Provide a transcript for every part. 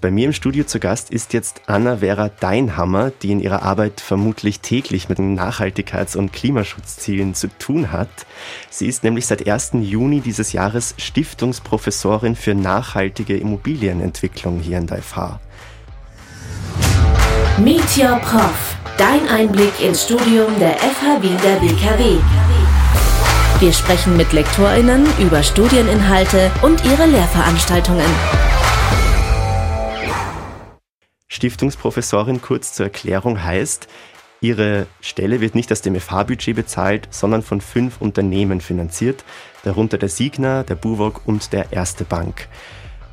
Bei mir im Studio zu Gast ist jetzt Anna-Vera Deinhammer, die in ihrer Arbeit vermutlich täglich mit den Nachhaltigkeits- und Klimaschutzzielen zu tun hat. Sie ist nämlich seit 1. Juni dieses Jahres Stiftungsprofessorin für nachhaltige Immobilienentwicklung hier in der FH. Meet Your Prof. Dein Einblick ins Studium der FH Wien der WKW. Wir sprechen mit LektorInnen über Studieninhalte und ihre Lehrveranstaltungen. Stiftungsprofessorin kurz zur Erklärung heißt, ihre Stelle wird nicht aus dem FH-Budget bezahlt, sondern von fünf Unternehmen finanziert, darunter der Signa, der Buwog und der Erste Bank.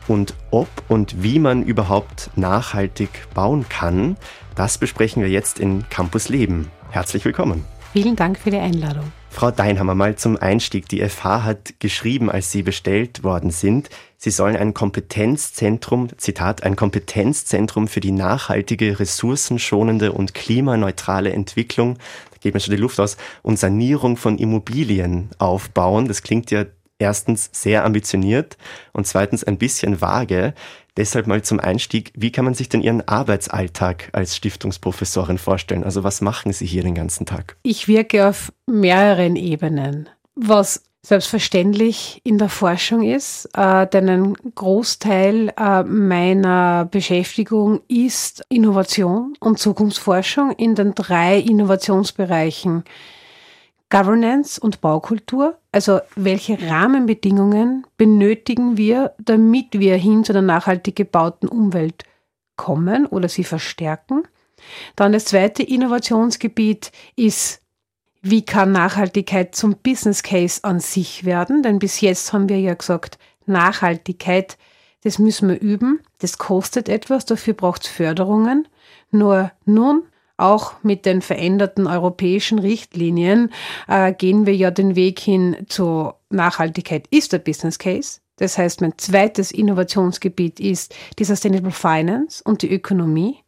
Und ob und wie man überhaupt nachhaltig bauen kann, das besprechen wir jetzt in Campus Leben. Herzlich willkommen. Vielen Dank für die Einladung. Frau Deinhammer, mal zum Einstieg. Die FH hat geschrieben, als Sie bestellt worden sind, Sie sollen ein Kompetenzzentrum, Zitat, ein Kompetenzzentrum für die nachhaltige, ressourcenschonende und klimaneutrale Entwicklung, da geht mir schon die Luft aus, und Sanierung von Immobilien aufbauen. Das klingt ja erstens sehr ambitioniert und zweitens ein bisschen vage. Deshalb mal zum Einstieg, wie kann man sich denn Ihren Arbeitsalltag als Stiftungsprofessorin vorstellen? Also was machen Sie hier den ganzen Tag? Ich wirke auf mehreren Ebenen. Was selbstverständlich in der Forschung ist, äh, denn ein Großteil äh, meiner Beschäftigung ist Innovation und Zukunftsforschung in den drei Innovationsbereichen Governance und Baukultur. Also welche Rahmenbedingungen benötigen wir, damit wir hin zu einer nachhaltig gebauten Umwelt kommen oder sie verstärken? Dann das zweite Innovationsgebiet ist wie kann Nachhaltigkeit zum Business Case an sich werden? Denn bis jetzt haben wir ja gesagt, Nachhaltigkeit, das müssen wir üben, das kostet etwas, dafür braucht es Förderungen. Nur nun, auch mit den veränderten europäischen Richtlinien, äh, gehen wir ja den Weg hin zur Nachhaltigkeit ist der Business Case. Das heißt, mein zweites Innovationsgebiet ist die Sustainable Finance und die Ökonomie.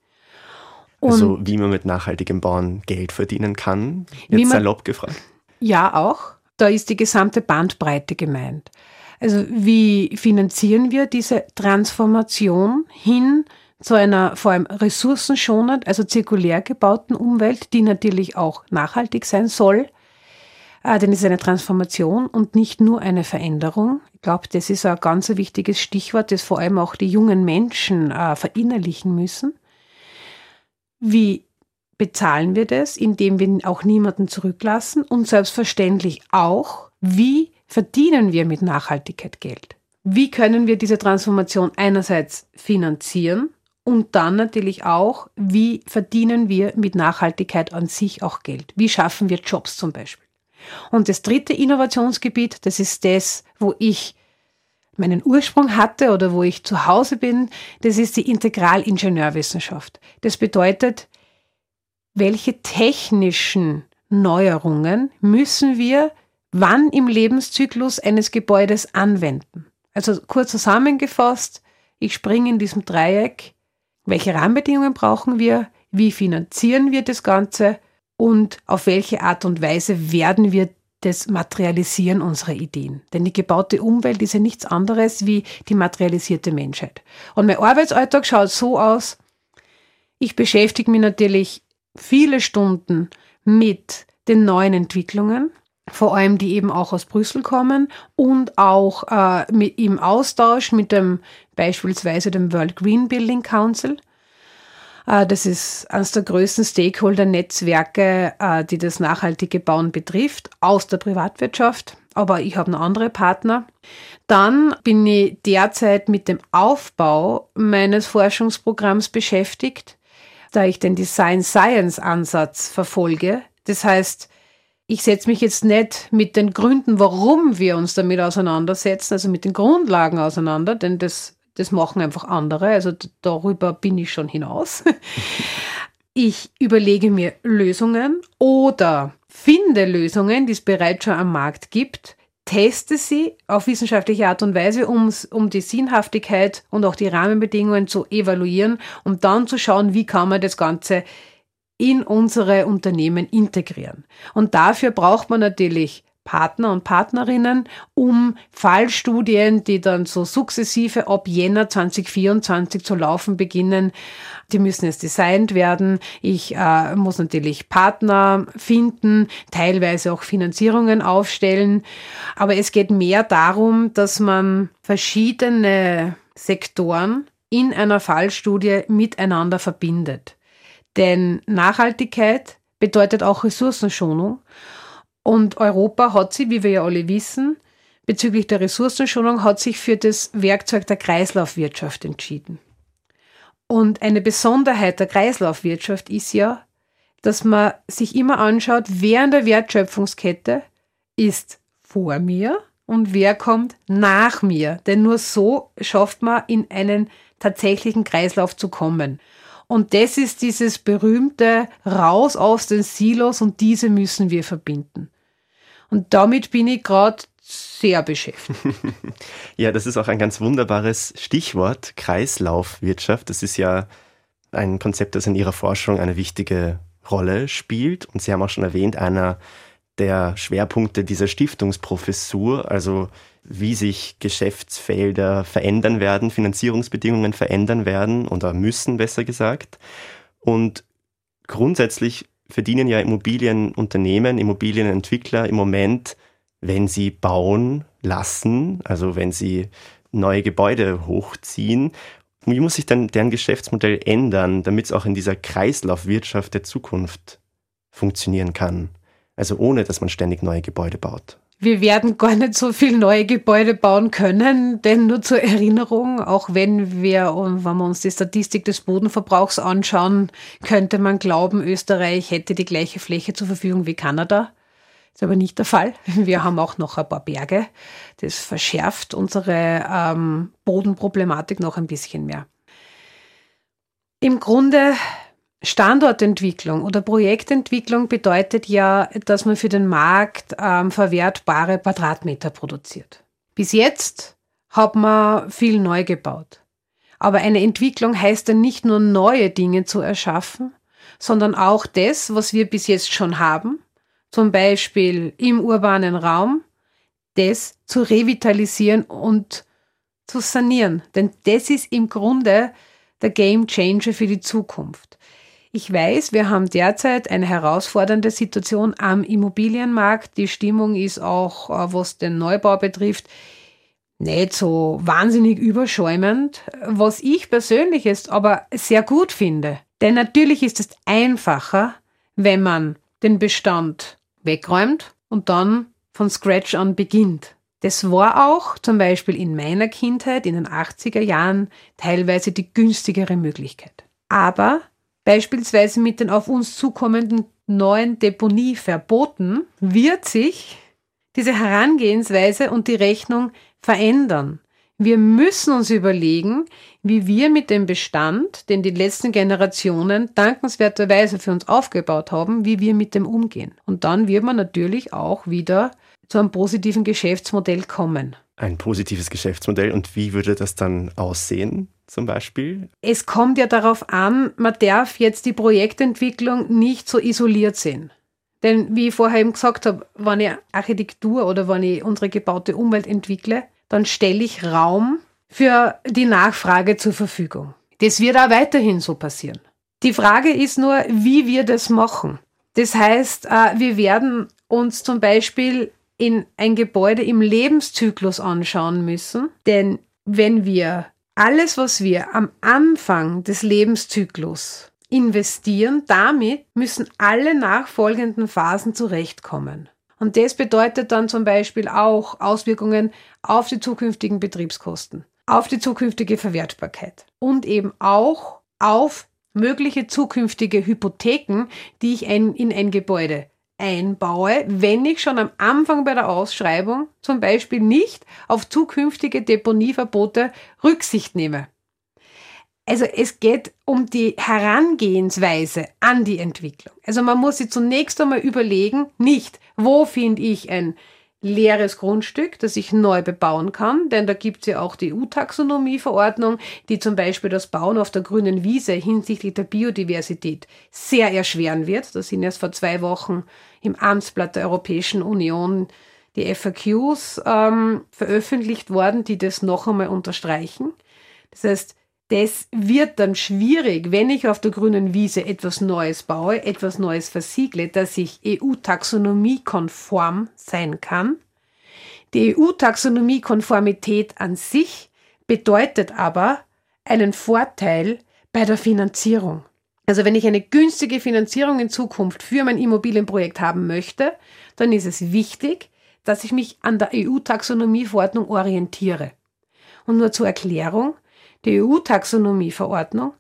Also wie man mit nachhaltigem Bauen Geld verdienen kann, jetzt man, salopp gefragt. Ja, auch. Da ist die gesamte Bandbreite gemeint. Also wie finanzieren wir diese Transformation hin zu einer vor allem ressourcenschonend, also zirkulär gebauten Umwelt, die natürlich auch nachhaltig sein soll. Äh, denn es ist eine Transformation und nicht nur eine Veränderung. Ich glaube, das ist ein ganz wichtiges Stichwort, das vor allem auch die jungen Menschen äh, verinnerlichen müssen. Wie bezahlen wir das, indem wir auch niemanden zurücklassen? Und selbstverständlich auch, wie verdienen wir mit Nachhaltigkeit Geld? Wie können wir diese Transformation einerseits finanzieren und dann natürlich auch, wie verdienen wir mit Nachhaltigkeit an sich auch Geld? Wie schaffen wir Jobs zum Beispiel? Und das dritte Innovationsgebiet, das ist das, wo ich meinen Ursprung hatte oder wo ich zu Hause bin, das ist die Integralingenieurwissenschaft. Das bedeutet, welche technischen Neuerungen müssen wir wann im Lebenszyklus eines Gebäudes anwenden? Also kurz zusammengefasst, ich springe in diesem Dreieck, welche Rahmenbedingungen brauchen wir, wie finanzieren wir das Ganze und auf welche Art und Weise werden wir das Materialisieren unserer Ideen. Denn die gebaute Umwelt ist ja nichts anderes wie die materialisierte Menschheit. Und mein Arbeitsalltag schaut so aus, ich beschäftige mich natürlich viele Stunden mit den neuen Entwicklungen, vor allem die eben auch aus Brüssel kommen und auch äh, mit, im Austausch mit dem beispielsweise dem World Green Building Council. Äh, das ist eines der größten Stakeholder-Netzwerke, äh, die das nachhaltige Bauen betrifft, aus der Privatwirtschaft. Aber ich habe noch andere Partner. Dann bin ich derzeit mit dem Aufbau meines Forschungsprogramms beschäftigt, da ich den Design Science Ansatz verfolge. Das heißt, ich setze mich jetzt nicht mit den Gründen, warum wir uns damit auseinandersetzen, also mit den Grundlagen auseinander, denn das das machen einfach andere. Also darüber bin ich schon hinaus. Ich überlege mir Lösungen oder finde Lösungen, die es bereits schon am Markt gibt, teste sie auf wissenschaftliche Art und Weise, um, um die Sinnhaftigkeit und auch die Rahmenbedingungen zu evaluieren, um dann zu schauen, wie kann man das Ganze in unsere Unternehmen integrieren. Und dafür braucht man natürlich Partner und Partnerinnen, um Fallstudien, die dann so sukzessive ab Jänner 2024 zu laufen beginnen. Die müssen jetzt designt werden. Ich äh, muss natürlich Partner finden, teilweise auch Finanzierungen aufstellen. Aber es geht mehr darum, dass man verschiedene Sektoren in einer Fallstudie miteinander verbindet. Denn Nachhaltigkeit bedeutet auch Ressourcenschonung. Und Europa hat sich, wie wir ja alle wissen, bezüglich der Ressourcenschonung hat sich für das Werkzeug der Kreislaufwirtschaft entschieden. Und eine Besonderheit der Kreislaufwirtschaft ist ja, dass man sich immer anschaut, wer in der Wertschöpfungskette ist vor mir und wer kommt nach mir. Denn nur so schafft man in einen tatsächlichen Kreislauf zu kommen. Und das ist dieses berühmte Raus aus den Silos und diese müssen wir verbinden. Und damit bin ich gerade sehr beschäftigt. ja, das ist auch ein ganz wunderbares Stichwort, Kreislaufwirtschaft. Das ist ja ein Konzept, das in Ihrer Forschung eine wichtige Rolle spielt. Und Sie haben auch schon erwähnt, einer der Schwerpunkte dieser Stiftungsprofessur, also wie sich Geschäftsfelder verändern werden, Finanzierungsbedingungen verändern werden oder müssen, besser gesagt. Und grundsätzlich verdienen ja Immobilienunternehmen, Immobilienentwickler im Moment, wenn sie bauen lassen, also wenn sie neue Gebäude hochziehen. Wie muss sich dann deren Geschäftsmodell ändern, damit es auch in dieser Kreislaufwirtschaft der Zukunft funktionieren kann? Also ohne, dass man ständig neue Gebäude baut. Wir werden gar nicht so viel neue Gebäude bauen können, denn nur zur Erinnerung, auch wenn wir, wenn wir uns die Statistik des Bodenverbrauchs anschauen, könnte man glauben, Österreich hätte die gleiche Fläche zur Verfügung wie Kanada. Ist aber nicht der Fall. Wir haben auch noch ein paar Berge. Das verschärft unsere ähm, Bodenproblematik noch ein bisschen mehr. Im Grunde Standortentwicklung oder Projektentwicklung bedeutet ja, dass man für den Markt ähm, verwertbare Quadratmeter produziert. Bis jetzt hat man viel neu gebaut. Aber eine Entwicklung heißt dann nicht nur neue Dinge zu erschaffen, sondern auch das, was wir bis jetzt schon haben, zum Beispiel im urbanen Raum, das zu revitalisieren und zu sanieren. Denn das ist im Grunde der Game Changer für die Zukunft. Ich weiß, wir haben derzeit eine herausfordernde Situation am Immobilienmarkt. Die Stimmung ist auch, äh, was den Neubau betrifft, nicht so wahnsinnig überschäumend, was ich persönlich jetzt aber sehr gut finde. Denn natürlich ist es einfacher, wenn man den Bestand wegräumt und dann von Scratch an beginnt. Das war auch zum Beispiel in meiner Kindheit in den 80er Jahren teilweise die günstigere Möglichkeit. Aber beispielsweise mit den auf uns zukommenden neuen Deponieverboten, wird sich diese Herangehensweise und die Rechnung verändern. Wir müssen uns überlegen, wie wir mit dem Bestand, den die letzten Generationen dankenswerterweise für uns aufgebaut haben, wie wir mit dem umgehen. Und dann wird man natürlich auch wieder zu einem positiven Geschäftsmodell kommen. Ein positives Geschäftsmodell. Und wie würde das dann aussehen? Zum Beispiel? Es kommt ja darauf an, man darf jetzt die Projektentwicklung nicht so isoliert sehen. Denn wie ich vorher eben gesagt habe, wenn ich Architektur oder wenn ich unsere gebaute Umwelt entwickle, dann stelle ich Raum für die Nachfrage zur Verfügung. Das wird auch weiterhin so passieren. Die Frage ist nur, wie wir das machen. Das heißt, äh, wir werden uns zum Beispiel in ein Gebäude im Lebenszyklus anschauen müssen, denn wenn wir alles, was wir am Anfang des Lebenszyklus investieren, damit müssen alle nachfolgenden Phasen zurechtkommen. Und das bedeutet dann zum Beispiel auch Auswirkungen auf die zukünftigen Betriebskosten, auf die zukünftige Verwertbarkeit und eben auch auf mögliche zukünftige Hypotheken, die ich in ein Gebäude einbaue, wenn ich schon am Anfang bei der Ausschreibung zum Beispiel nicht auf zukünftige Deponieverbote Rücksicht nehme. Also es geht um die Herangehensweise an die Entwicklung. Also man muss sich zunächst einmal überlegen, nicht, wo finde ich ein leeres Grundstück, das ich neu bebauen kann, denn da gibt es ja auch die EU-Taxonomie-Verordnung, die zum Beispiel das Bauen auf der grünen Wiese hinsichtlich der Biodiversität sehr erschweren wird. Da sind erst vor zwei Wochen im Amtsblatt der Europäischen Union die FAQs ähm, veröffentlicht worden, die das noch einmal unterstreichen. Das heißt, das wird dann schwierig, wenn ich auf der grünen Wiese etwas Neues baue, etwas Neues versiegle, dass ich EU-Taxonomie-konform sein kann. Die EU-Taxonomie-Konformität an sich bedeutet aber einen Vorteil bei der Finanzierung. Also wenn ich eine günstige Finanzierung in Zukunft für mein Immobilienprojekt haben möchte, dann ist es wichtig, dass ich mich an der EU-Taxonomie-Verordnung orientiere. Und nur zur Erklärung, die EU-Taxonomie-Verordnung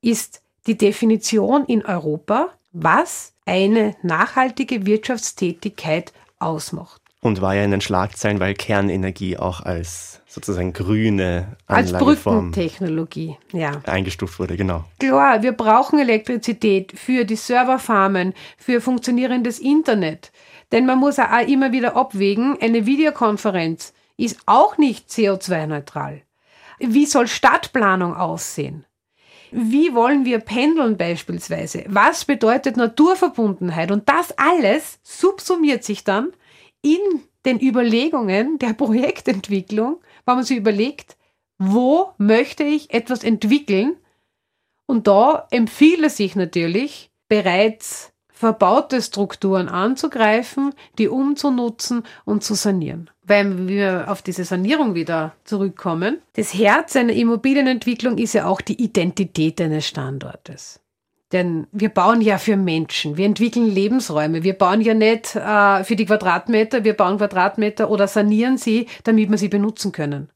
ist die Definition in Europa, was eine nachhaltige Wirtschaftstätigkeit ausmacht. Und war ja in den Schlagzeilen, weil Kernenergie auch als sozusagen grüne Anlageform als Brückentechnologie ja. eingestuft wurde, genau. Klar, wir brauchen Elektrizität für die Serverfarmen, für funktionierendes Internet. Denn man muss auch immer wieder abwägen, eine Videokonferenz ist auch nicht CO2-neutral. Wie soll Stadtplanung aussehen? Wie wollen wir pendeln beispielsweise? Was bedeutet Naturverbundenheit? Und das alles subsumiert sich dann in den Überlegungen der Projektentwicklung, wenn man sich überlegt, wo möchte ich etwas entwickeln? Und da empfiehlt es sich natürlich, bereits verbaute Strukturen anzugreifen, die umzunutzen und zu sanieren. Wenn wir auf diese Sanierung wieder zurückkommen, das Herz einer Immobilienentwicklung ist ja auch die Identität eines Standortes. Denn wir bauen ja für Menschen, wir entwickeln Lebensräume, wir bauen ja nicht äh, für die Quadratmeter, wir bauen Quadratmeter oder sanieren sie, damit wir sie benutzen können.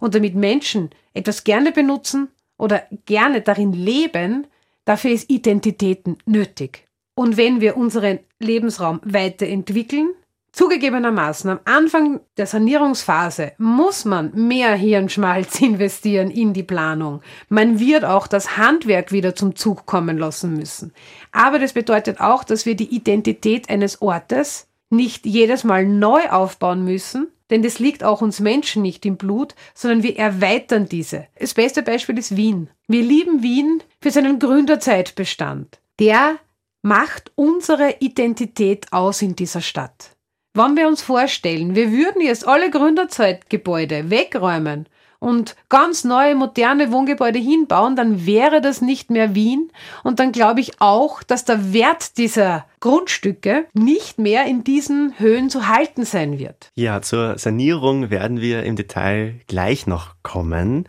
Und damit Menschen etwas gerne benutzen oder gerne darin leben, dafür ist Identitäten nötig. Und wenn wir unseren Lebensraum weiterentwickeln, zugegebenermaßen am Anfang der Sanierungsphase muss man mehr Hirnschmalz investieren in die Planung. Man wird auch das Handwerk wieder zum Zug kommen lassen müssen. Aber das bedeutet auch, dass wir die Identität eines Ortes nicht jedes Mal neu aufbauen müssen, denn das liegt auch uns Menschen nicht im Blut, sondern wir erweitern diese. Das beste Beispiel ist Wien. Wir lieben Wien für seinen Gründerzeitbestand. Der macht unsere Identität aus in dieser Stadt. Wenn wir uns vorstellen, wir würden jetzt alle Gründerzeitgebäude wegräumen und ganz neue, moderne Wohngebäude hinbauen, dann wäre das nicht mehr Wien. Und dann glaube ich auch, dass der Wert dieser Grundstücke nicht mehr in diesen Höhen zu halten sein wird. Ja, zur Sanierung werden wir im Detail gleich noch kommen.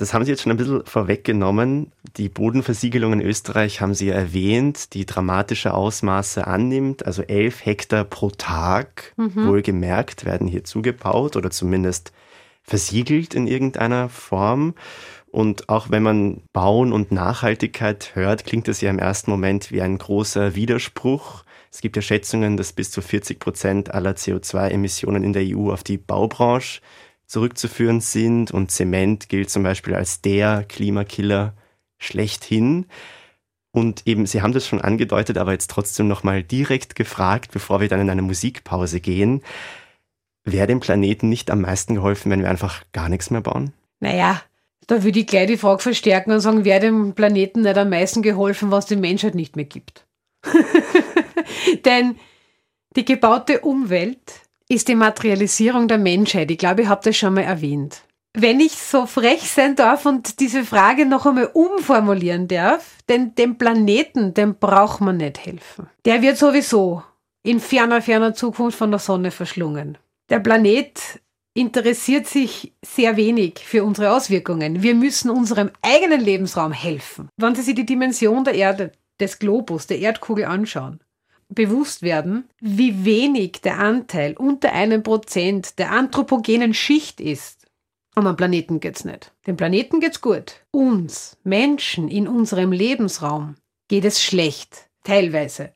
Das haben Sie jetzt schon ein bisschen vorweggenommen. Die Bodenversiegelung in Österreich haben Sie ja erwähnt, die dramatische Ausmaße annimmt. Also elf Hektar pro Tag, mhm. wohlgemerkt, werden hier zugebaut oder zumindest versiegelt in irgendeiner Form. Und auch wenn man Bauen und Nachhaltigkeit hört, klingt das ja im ersten Moment wie ein großer Widerspruch. Es gibt ja Schätzungen, dass bis zu 40 Prozent aller CO2-Emissionen in der EU auf die Baubranche zurückzuführen sind und Zement gilt zum Beispiel als der Klimakiller schlechthin. Und eben, Sie haben das schon angedeutet, aber jetzt trotzdem nochmal direkt gefragt, bevor wir dann in eine Musikpause gehen. Wäre dem Planeten nicht am meisten geholfen, wenn wir einfach gar nichts mehr bauen? Naja, da würde ich gleich die Frage verstärken und sagen, wäre dem Planeten nicht am meisten geholfen, was die Menschheit nicht mehr gibt? Denn die gebaute Umwelt ist die Materialisierung der Menschheit. Ich glaube, ich habe das schon mal erwähnt. Wenn ich so frech sein darf und diese Frage noch einmal umformulieren darf, denn dem Planeten, dem braucht man nicht helfen. Der wird sowieso in ferner, ferner Zukunft von der Sonne verschlungen. Der Planet interessiert sich sehr wenig für unsere Auswirkungen. Wir müssen unserem eigenen Lebensraum helfen. Wenn Sie sich die Dimension der Erde, des Globus, der Erdkugel anschauen, bewusst werden, wie wenig der Anteil unter einem Prozent der anthropogenen Schicht ist. Und am Planeten geht's nicht. Dem Planeten geht's gut. Uns, Menschen in unserem Lebensraum, geht es schlecht. Teilweise.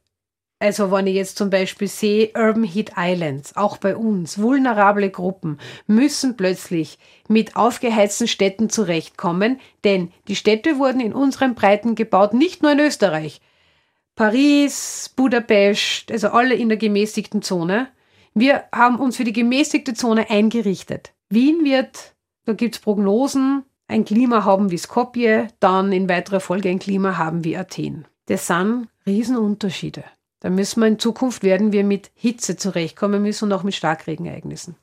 Also wenn ich jetzt zum Beispiel sehe, Urban Heat Islands, auch bei uns, vulnerable Gruppen, müssen plötzlich mit aufgeheizten Städten zurechtkommen, denn die Städte wurden in unseren Breiten gebaut, nicht nur in Österreich, Paris, Budapest, also alle in der gemäßigten Zone. Wir haben uns für die gemäßigte Zone eingerichtet. Wien wird, da gibt's Prognosen, ein Klima haben wie Skopje, dann in weiterer Folge ein Klima haben wie Athen. Das sind Riesenunterschiede. dann müssen wir in Zukunft werden wir mit Hitze zurechtkommen müssen und auch mit Starkregenereignissen.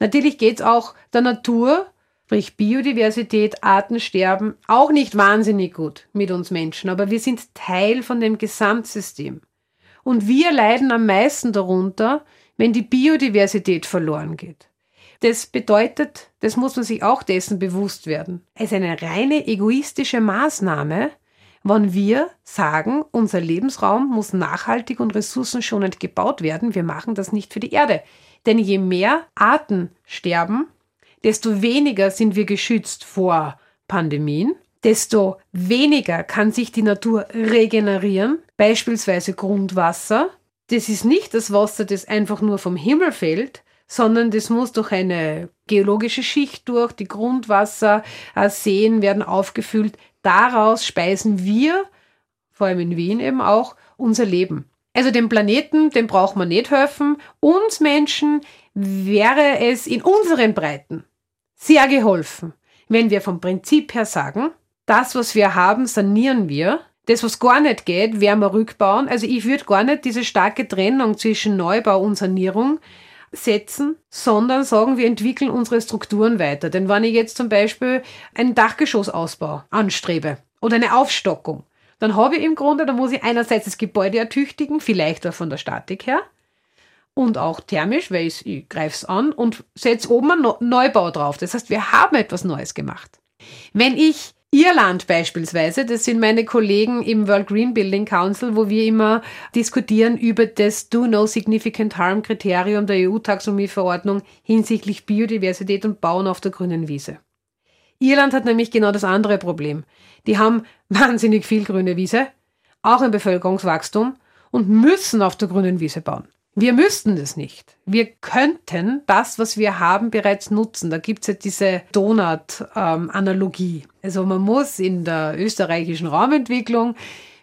Natürlich geht es auch der Natur, sprich Biodiversität, Artensterben, auch nicht wahnsinnig gut mit uns Menschen, aber wir sind Teil von dem Gesamtsystem. Und wir leiden am meisten darunter, wenn die Biodiversität verloren geht. Das bedeutet, das muss man sich auch dessen bewusst werden, es ist eine reine egoistische Maßnahme, wenn wir sagen, unser Lebensraum muss nachhaltig und ressourcenschonend gebaut werden, wir machen das nicht für die Erde. Denn je mehr Arten sterben, desto weniger sind wir geschützt vor Pandemien, desto weniger kann sich die Natur regenerieren, beispielsweise Grundwasser. Das ist nicht das Wasser, das einfach nur vom Himmel fällt, sondern das muss durch eine geologische Schicht durch, die Grundwasserseen werden aufgefüllt. Daraus speisen wir, vor allem in Wien eben auch, unser Leben. Also dem Planeten, dem braucht man nicht helfen. Uns Menschen wäre es in unseren Breiten sehr geholfen, wenn wir vom Prinzip her sagen, das, was wir haben, sanieren wir. Das, was gar nicht geht, werden wir rückbauen. Also ich würde gar nicht diese starke Trennung zwischen Neubau und Sanierung setzen, sondern sagen, wir entwickeln unsere Strukturen weiter. Denn wenn ich jetzt zum Beispiel einen Dachgeschossausbau anstrebe oder eine Aufstockung, dann habe ich im Grunde, da muss ich einerseits das Gebäude ertüchtigen, vielleicht auch von der Statik her und auch thermisch, weil ich, ich greife es an und setze oben einen Neubau drauf. Das heißt, wir haben etwas Neues gemacht. Wenn ich Irland beispielsweise, das sind meine Kollegen im World Green Building Council, wo wir immer diskutieren über das Do No Significant Harm Kriterium der EU-Taxonomieverordnung hinsichtlich Biodiversität und Bauen auf der grünen Wiese. Irland hat nämlich genau das andere Problem. Die haben wahnsinnig viel grüne Wiese, auch ein Bevölkerungswachstum und müssen auf der grünen Wiese bauen. Wir müssten das nicht. Wir könnten das, was wir haben, bereits nutzen. Da gibt es ja diese Donut-Analogie. Ähm, also man muss in der österreichischen Raumentwicklung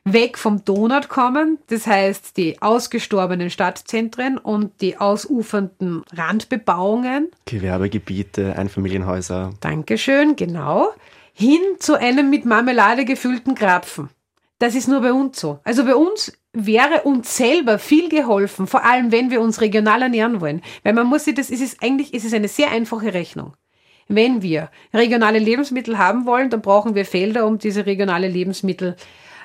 weg vom Donut kommen. Das heißt, die ausgestorbenen Stadtzentren und die ausufernden Randbebauungen. Gewerbegebiete, Einfamilienhäuser. Dankeschön, genau. Hin zu einem mit Marmelade gefüllten Krapfen. Das ist nur bei uns so. Also bei uns wäre uns selber viel geholfen, vor allem wenn wir uns regional ernähren wollen. Weil man muss sich das, ist es eigentlich, ist es eine sehr einfache Rechnung. Wenn wir regionale Lebensmittel haben wollen, dann brauchen wir Felder, um diese regionale Lebensmittel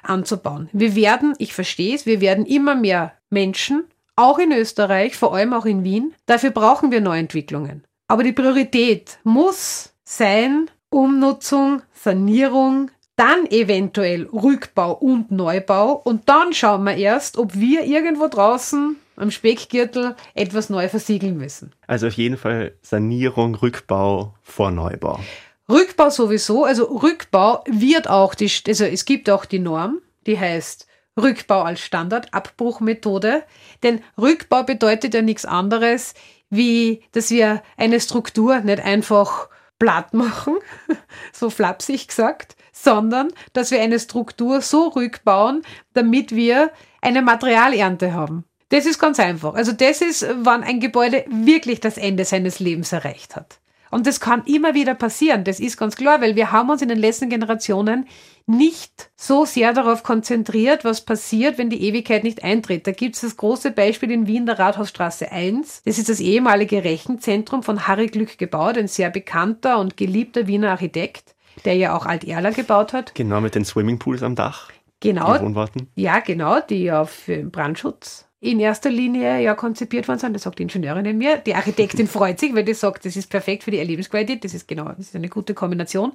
anzubauen. Wir werden, ich verstehe es, wir werden immer mehr Menschen, auch in Österreich, vor allem auch in Wien. Dafür brauchen wir Neuentwicklungen. Aber die Priorität muss sein, Umnutzung, Sanierung, dann eventuell Rückbau und Neubau und dann schauen wir erst, ob wir irgendwo draußen am Speckgürtel etwas neu versiegeln müssen. Also auf jeden Fall Sanierung, Rückbau vor Neubau. Rückbau sowieso, also Rückbau wird auch die, also es gibt auch die Norm, die heißt Rückbau als Standardabbruchmethode, denn Rückbau bedeutet ja nichts anderes, wie dass wir eine Struktur nicht einfach platt machen, so flapsig gesagt, sondern dass wir eine Struktur so rückbauen, damit wir eine Materialernte haben. Das ist ganz einfach. Also das ist, wann ein Gebäude wirklich das Ende seines Lebens erreicht hat. Und das kann immer wieder passieren, das ist ganz klar, weil wir haben uns in den letzten Generationen nicht so sehr darauf konzentriert, was passiert, wenn die Ewigkeit nicht eintritt. Da gibt es das große Beispiel in Wien, der Rathausstraße 1. Das ist das ehemalige Rechenzentrum von Harry Glück gebaut, ein sehr bekannter und geliebter Wiener Architekt der ja auch Alt-Erla gebaut hat. Genau, mit den Swimmingpools am Dach. Genau. Die Wohnwarten. Ja, genau, die ja für Brandschutz in erster Linie ja konzipiert worden sind. Das sagt die Ingenieurin in mir. Die Architektin freut sich, weil die sagt, das ist perfekt für die Erlebensqualität. Das ist genau, das ist eine gute Kombination.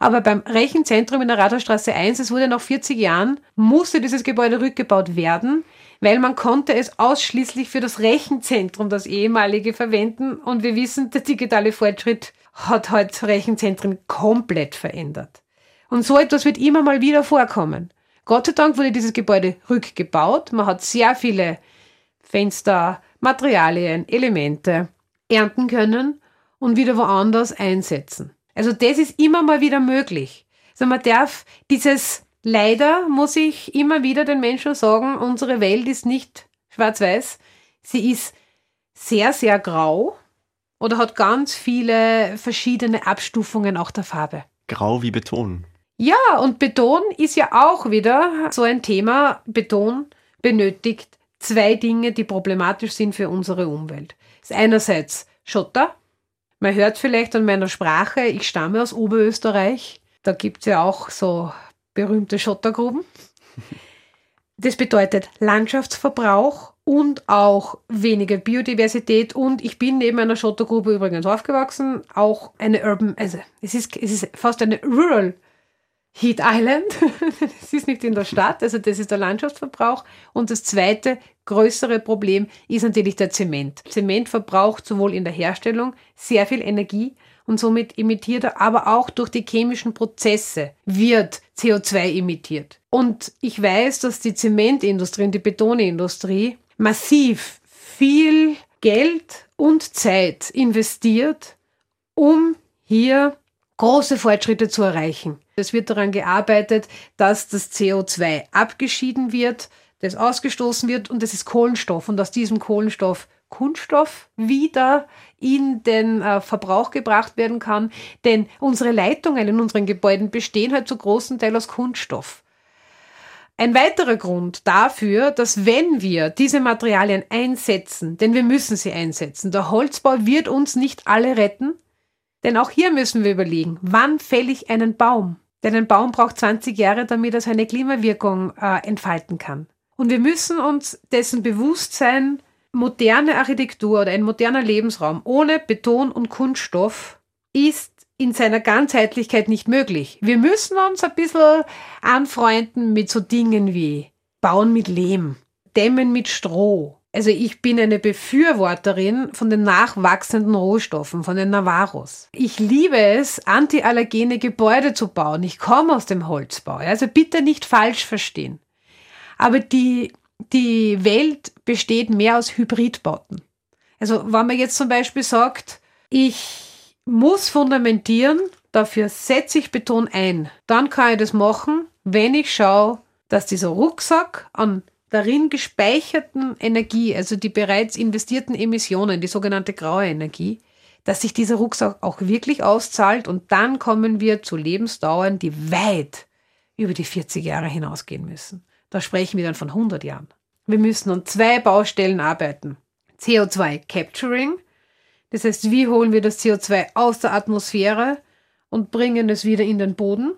Aber beim Rechenzentrum in der Rathausstraße 1, es wurde nach 40 Jahren, musste dieses Gebäude rückgebaut werden, weil man konnte es ausschließlich für das Rechenzentrum, das ehemalige, verwenden. Und wir wissen, der digitale Fortschritt hat halt Rechenzentren komplett verändert. Und so etwas wird immer mal wieder vorkommen. Gott sei Dank wurde dieses Gebäude rückgebaut. Man hat sehr viele Fenster, Materialien, Elemente ernten können und wieder woanders einsetzen. Also das ist immer mal wieder möglich. Also man darf dieses leider muss ich immer wieder den Menschen sagen, unsere Welt ist nicht schwarz-weiß. Sie ist sehr, sehr grau oder hat ganz viele verschiedene Abstufungen auch der Farbe. Grau wie Beton. Ja, und Beton ist ja auch wieder so ein Thema. Beton benötigt zwei Dinge, die problematisch sind für unsere Umwelt. Das ist einerseits Schotter. Man hört vielleicht an meiner Sprache, ich stamme aus Oberösterreich. Da gibt es ja auch so berühmte Schottergruben. Das bedeutet Landschaftsverbrauch und auch weniger Biodiversität. Und ich bin neben einer Schottergrube übrigens aufgewachsen, auch eine Urban, also es ist, es ist fast eine Rural Heat Island. das ist nicht in der Stadt, also das ist der Landschaftsverbrauch. Und das zweite größere Problem ist natürlich der Zement. Zement verbraucht sowohl in der Herstellung sehr viel Energie und somit emittiert er, aber auch durch die chemischen Prozesse wird CO2 emittiert. Und ich weiß, dass die Zementindustrie und die Betonindustrie massiv viel Geld und Zeit investiert, um hier große Fortschritte zu erreichen. Es wird daran gearbeitet, dass das CO2 abgeschieden wird, das ausgestoßen wird und das ist Kohlenstoff. Und aus diesem Kohlenstoff Kunststoff wieder in den äh, Verbrauch gebracht werden kann. Denn unsere Leitungen in unseren Gebäuden bestehen halt zu großen Teil aus Kunststoff. Ein weiterer Grund dafür, dass wenn wir diese Materialien einsetzen, denn wir müssen sie einsetzen, der Holzbau wird uns nicht alle retten, denn auch hier müssen wir überlegen, wann fälle ich einen Baum? Denn ein Baum braucht 20 Jahre, damit er seine Klimawirkung äh, entfalten kann. Und wir müssen uns dessen bewusst sein, moderne Architektur oder ein moderner Lebensraum ohne Beton und Kunststoff ist in seiner Ganzheitlichkeit nicht möglich. Wir müssen uns ein bisschen anfreunden mit so Dingen wie Bauen mit Lehm, Dämmen mit Stroh. Also ich bin eine Befürworterin von den nachwachsenden Rohstoffen, von den Navarros. Ich liebe es, antiallergene Gebäude zu bauen. Ich komme aus dem Holzbau. Also bitte nicht falsch verstehen. Aber die, die Welt besteht mehr aus Hybridbauten. Also wenn man jetzt zum Beispiel sagt, ich muss fundamentieren, dafür setze ich Beton ein, dann kann ich das machen, wenn ich schaue, dass dieser Rucksack an darin gespeicherten Energie, also die bereits investierten Emissionen, die sogenannte graue Energie, dass sich dieser Rucksack auch wirklich auszahlt und dann kommen wir zu Lebensdauern, die weit über die 40 Jahre hinausgehen müssen. Da sprechen wir dann von 100 Jahren. Wir müssen an zwei Baustellen arbeiten. CO2 Capturing, das heißt, wie holen wir das CO2 aus der Atmosphäre und bringen es wieder in den Boden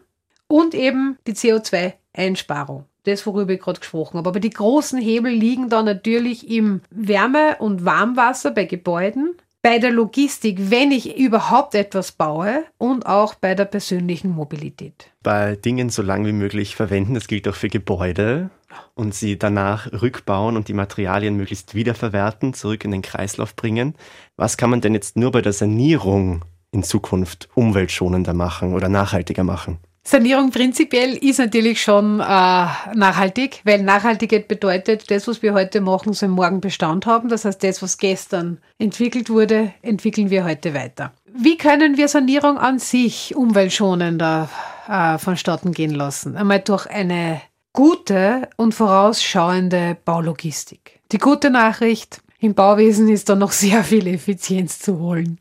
und eben die CO2-Einsparung. Das, worüber ich gerade gesprochen habe. Aber die großen Hebel liegen da natürlich im Wärme- und Warmwasser bei Gebäuden, bei der Logistik, wenn ich überhaupt etwas baue und auch bei der persönlichen Mobilität. Bei Dingen so lange wie möglich verwenden, das gilt auch für Gebäude und sie danach rückbauen und die Materialien möglichst wiederverwerten, zurück in den Kreislauf bringen. Was kann man denn jetzt nur bei der Sanierung in Zukunft umweltschonender machen oder nachhaltiger machen? Sanierung prinzipiell ist natürlich schon äh, nachhaltig, weil Nachhaltigkeit bedeutet, das, was wir heute machen, soll morgen Bestand haben. Das heißt, das, was gestern entwickelt wurde, entwickeln wir heute weiter. Wie können wir Sanierung an sich umweltschonender äh, vonstatten gehen lassen? Einmal durch eine gute und vorausschauende Baulogistik. Die gute Nachricht, im Bauwesen ist da noch sehr viel Effizienz zu holen.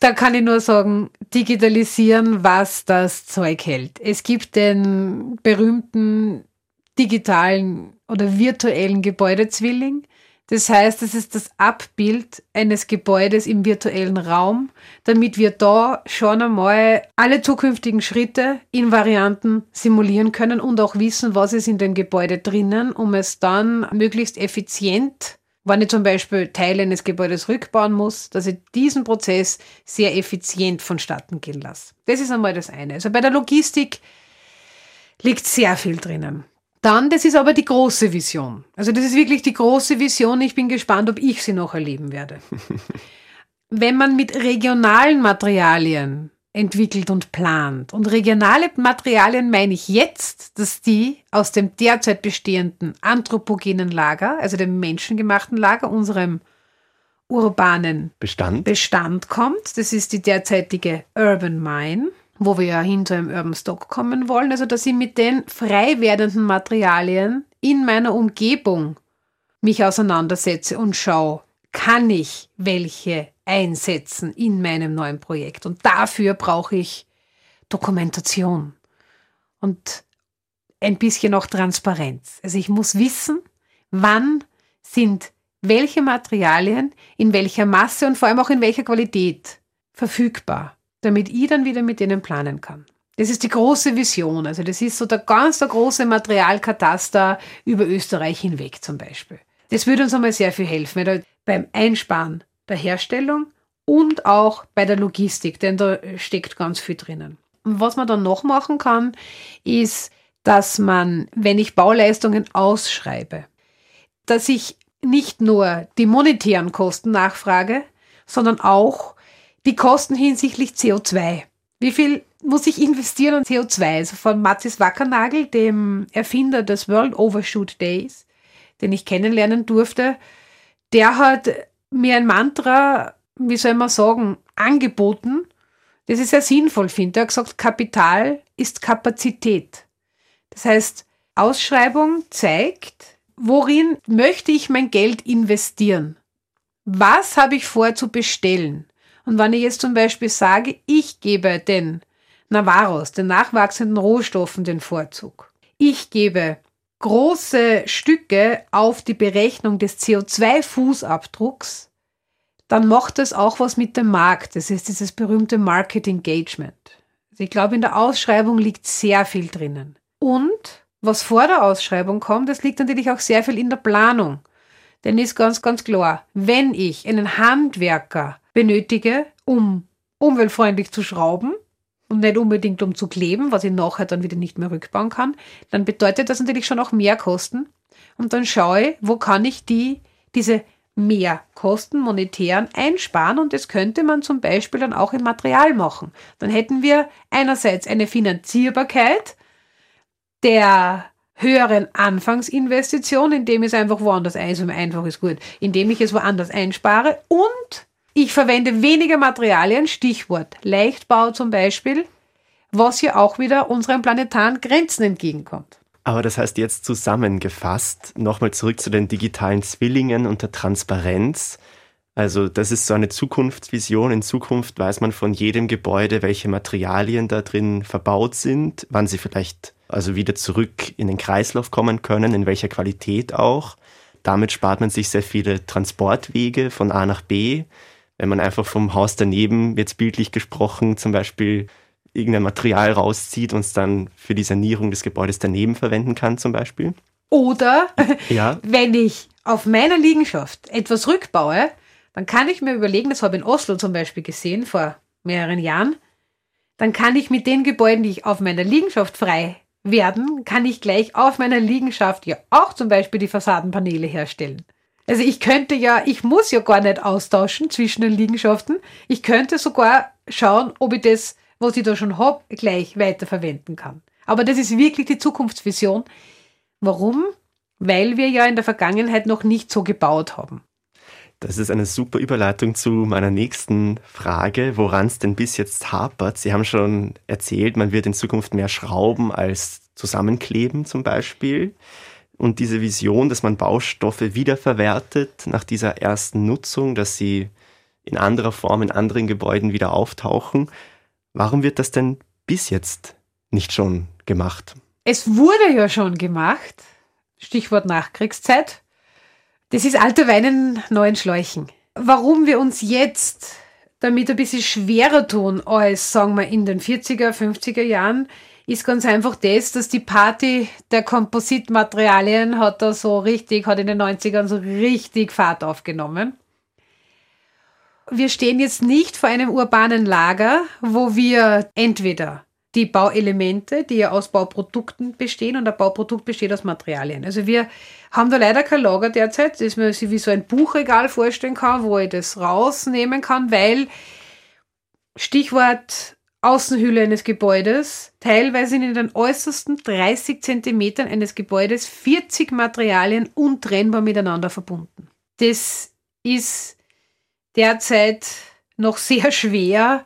Da kann ich nur sagen, digitalisieren, was das Zeug hält. Es gibt den berühmten digitalen oder virtuellen Gebäudezwilling. Das heißt, es ist das Abbild eines Gebäudes im virtuellen Raum, damit wir da schon einmal alle zukünftigen Schritte in Varianten simulieren können und auch wissen, was ist in dem Gebäude drinnen, um es dann möglichst effizient wenn ich zum Beispiel Teile eines Gebäudes rückbauen muss, dass ich diesen Prozess sehr effizient vonstatten gehen lasse. Das ist einmal das eine. Also bei der Logistik liegt sehr viel drinnen. Dann, das ist aber die große Vision. Also das ist wirklich die große Vision. Ich bin gespannt, ob ich sie noch erleben werde. Wenn man mit regionalen Materialien entwickelt und plant. Und regionale Materialien meine ich jetzt, dass die aus dem derzeit bestehenden anthropogenen Lager, also dem menschengemachten Lager, unserem urbanen Bestand, Bestand kommt. Das ist die derzeitige Urban Mine, wo wir ja hin zu einem Urban Stock kommen wollen. Also dass ich mit den frei werdenden Materialien in meiner Umgebung mich auseinandersetze und schaue, kann ich welche einsetzen in meinem neuen Projekt. Und dafür brauche ich Dokumentation und ein bisschen auch Transparenz. Also ich muss wissen, wann sind welche Materialien in welcher Masse und vor allem auch in welcher Qualität verfügbar, damit ich dann wieder mit denen planen kann. Das ist die große Vision. Also das ist so der ganz der große Materialkataster über Österreich hinweg zum Beispiel. Das würde uns einmal sehr viel helfen beim Einsparen der Herstellung und auch bei der Logistik, denn da steckt ganz viel drinnen. Was man dann noch machen kann, ist, dass man, wenn ich Bauleistungen ausschreibe, dass ich nicht nur die monetären Kosten nachfrage, sondern auch die Kosten hinsichtlich CO2. Wie viel muss ich investieren in CO2? Also von Mathis Wackernagel, dem Erfinder des World Overshoot Days, den ich kennenlernen durfte, der hat mir ein Mantra, wie soll man sagen, angeboten, das ich sehr sinnvoll finde. Er hat gesagt, Kapital ist Kapazität. Das heißt, Ausschreibung zeigt, worin möchte ich mein Geld investieren? Was habe ich vor zu bestellen? Und wenn ich jetzt zum Beispiel sage, ich gebe den Navarros, den nachwachsenden Rohstoffen, den Vorzug. Ich gebe große Stücke auf die Berechnung des CO2-Fußabdrucks, dann macht das auch was mit dem Markt. Das ist dieses berühmte Market Engagement. Also ich glaube, in der Ausschreibung liegt sehr viel drinnen. Und was vor der Ausschreibung kommt, das liegt natürlich auch sehr viel in der Planung. Denn ist ganz, ganz klar, wenn ich einen Handwerker benötige, um umweltfreundlich zu schrauben und nicht unbedingt um zu kleben, was ich nachher dann wieder nicht mehr rückbauen kann, dann bedeutet das natürlich schon auch mehr Kosten. Und dann schaue ich, wo kann ich die, diese mehr Kosten monetären einsparen und das könnte man zum Beispiel dann auch im Material machen. Dann hätten wir einerseits eine Finanzierbarkeit der höheren Anfangsinvestition, indem ich es einfach woanders ein, einfach ist gut, indem ich es woanders einspare und ich verwende weniger Materialien, Stichwort Leichtbau zum Beispiel, was ja auch wieder unseren planetaren Grenzen entgegenkommt. Aber das heißt jetzt zusammengefasst, nochmal zurück zu den digitalen Zwillingen und der Transparenz. Also das ist so eine Zukunftsvision. In Zukunft weiß man von jedem Gebäude, welche Materialien da drin verbaut sind, wann sie vielleicht also wieder zurück in den Kreislauf kommen können, in welcher Qualität auch. Damit spart man sich sehr viele Transportwege von A nach B wenn man einfach vom Haus daneben, jetzt bildlich gesprochen, zum Beispiel irgendein Material rauszieht und es dann für die Sanierung des Gebäudes daneben verwenden kann, zum Beispiel. Oder ja. wenn ich auf meiner Liegenschaft etwas rückbaue, dann kann ich mir überlegen, das habe ich in Oslo zum Beispiel gesehen vor mehreren Jahren, dann kann ich mit den Gebäuden, die ich auf meiner Liegenschaft frei werden, kann ich gleich auf meiner Liegenschaft ja auch zum Beispiel die Fassadenpaneele herstellen. Also ich könnte ja, ich muss ja gar nicht austauschen zwischen den Liegenschaften. Ich könnte sogar schauen, ob ich das, was ich da schon habe, gleich weiterverwenden kann. Aber das ist wirklich die Zukunftsvision. Warum? Weil wir ja in der Vergangenheit noch nicht so gebaut haben. Das ist eine super Überleitung zu meiner nächsten Frage, woran es denn bis jetzt hapert. Sie haben schon erzählt, man wird in Zukunft mehr schrauben als zusammenkleben zum Beispiel und diese Vision, dass man Baustoffe wiederverwertet nach dieser ersten Nutzung, dass sie in anderer Form in anderen Gebäuden wieder auftauchen. Warum wird das denn bis jetzt nicht schon gemacht? Es wurde ja schon gemacht. Stichwort Nachkriegszeit. Das ist alter Wein in neuen Schläuchen. Warum wir uns jetzt damit ein bisschen schwerer tun als, sagen wir, in den 40er, 50er Jahren, ist ganz einfach das, dass die Party der Kompositmaterialien hat da so richtig, hat in den 90ern so richtig Fahrt aufgenommen. Wir stehen jetzt nicht vor einem urbanen Lager, wo wir entweder die Bauelemente, die ja aus Bauprodukten bestehen und ein Bauprodukt besteht aus Materialien. Also wir haben da leider kein Lager derzeit, das man sich wie so ein Buchregal vorstellen kann, wo ich das rausnehmen kann, weil Stichwort Außenhülle eines Gebäudes, teilweise in den äußersten 30 Zentimetern eines Gebäudes 40 Materialien untrennbar miteinander verbunden. Das ist derzeit noch sehr schwer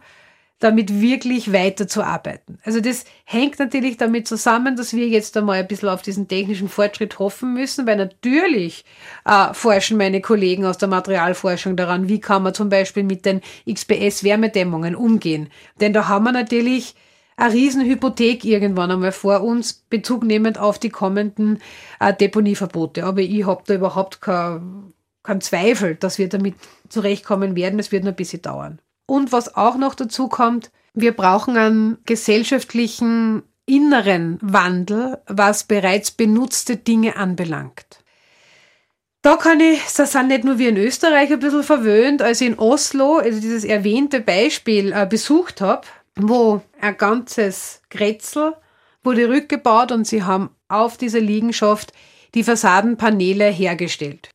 damit wirklich weiterzuarbeiten. Also das hängt natürlich damit zusammen, dass wir jetzt einmal ein bisschen auf diesen technischen Fortschritt hoffen müssen, weil natürlich äh, forschen meine Kollegen aus der Materialforschung daran, wie kann man zum Beispiel mit den XPS-Wärmedämmungen umgehen. Denn da haben wir natürlich eine Riesenhypothek irgendwann einmal vor uns, Bezug nehmend auf die kommenden äh, Deponieverbote. Aber ich habe da überhaupt keinen kein Zweifel, dass wir damit zurechtkommen werden. Es wird nur ein bisschen dauern. Und was auch noch dazu kommt, wir brauchen einen gesellschaftlichen inneren Wandel, was bereits benutzte Dinge anbelangt. Da kann ich, das sind nicht nur wir in Österreich ein bisschen verwöhnt, als ich in Oslo, also dieses erwähnte Beispiel, äh, besucht habe, wo ein ganzes Grätzl wurde rückgebaut und sie haben auf dieser Liegenschaft die Fassadenpaneele hergestellt.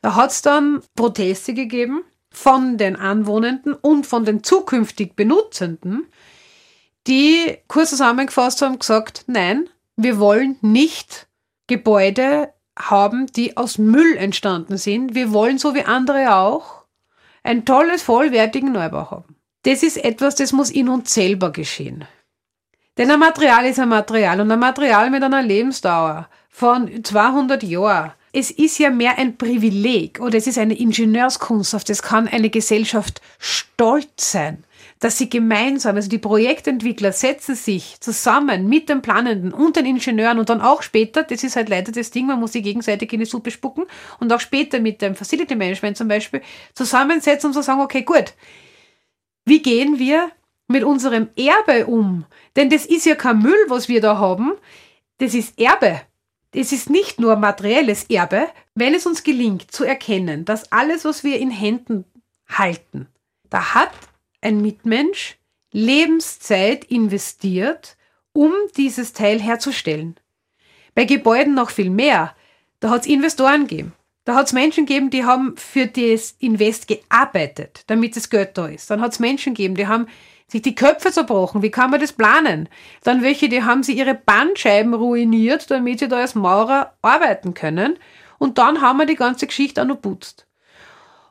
Da hat es dann Proteste gegeben von den Anwohnenden und von den zukünftig Benutzenden, die kurz zusammengefasst haben gesagt, nein, wir wollen nicht Gebäude haben, die aus Müll entstanden sind. Wir wollen so wie andere auch einen tolles, vollwertigen Neubau haben. Das ist etwas, das muss in uns selber geschehen. Denn ein Material ist ein Material und ein Material mit einer Lebensdauer von 200 Jahren. Es ist ja mehr ein Privileg oder es ist eine Ingenieurskunst, auf das kann eine Gesellschaft stolz sein dass sie gemeinsam, also die Projektentwickler setzen sich zusammen mit den Planenden und den Ingenieuren und dann auch später, das ist halt leider das Ding, man muss sich gegenseitig in die Suppe spucken und auch später mit dem Facility Management zum Beispiel zusammensetzen und zu sagen, okay, gut, wie gehen wir mit unserem Erbe um? Denn das ist ja kein Müll, was wir da haben, das ist Erbe. Es ist nicht nur materielles Erbe, wenn es uns gelingt zu erkennen, dass alles, was wir in Händen halten, da hat ein Mitmensch Lebenszeit investiert, um dieses Teil herzustellen. Bei Gebäuden noch viel mehr. Da hat es Investoren gegeben. Da hat es Menschen gegeben, die haben für das Invest gearbeitet, damit das Geld da ist. Dann hat es Menschen gegeben, die haben sich die Köpfe zerbrochen. Wie kann man das planen? Dann welche, die haben sie ihre Bandscheiben ruiniert, damit sie da als Maurer arbeiten können. Und dann haben wir die ganze Geschichte auch noch putzt.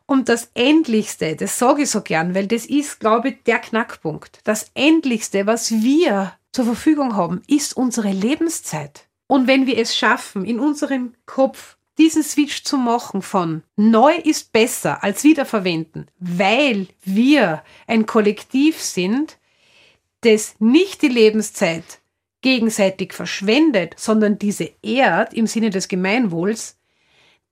Und das Endlichste, das sage ich so gern, weil das ist, glaube ich, der Knackpunkt. Das Endlichste, was wir zur Verfügung haben, ist unsere Lebenszeit. Und wenn wir es schaffen, in unserem Kopf diesen Switch zu machen von neu ist besser als wiederverwenden, weil wir ein Kollektiv sind, das nicht die Lebenszeit gegenseitig verschwendet, sondern diese ehrt im Sinne des Gemeinwohls,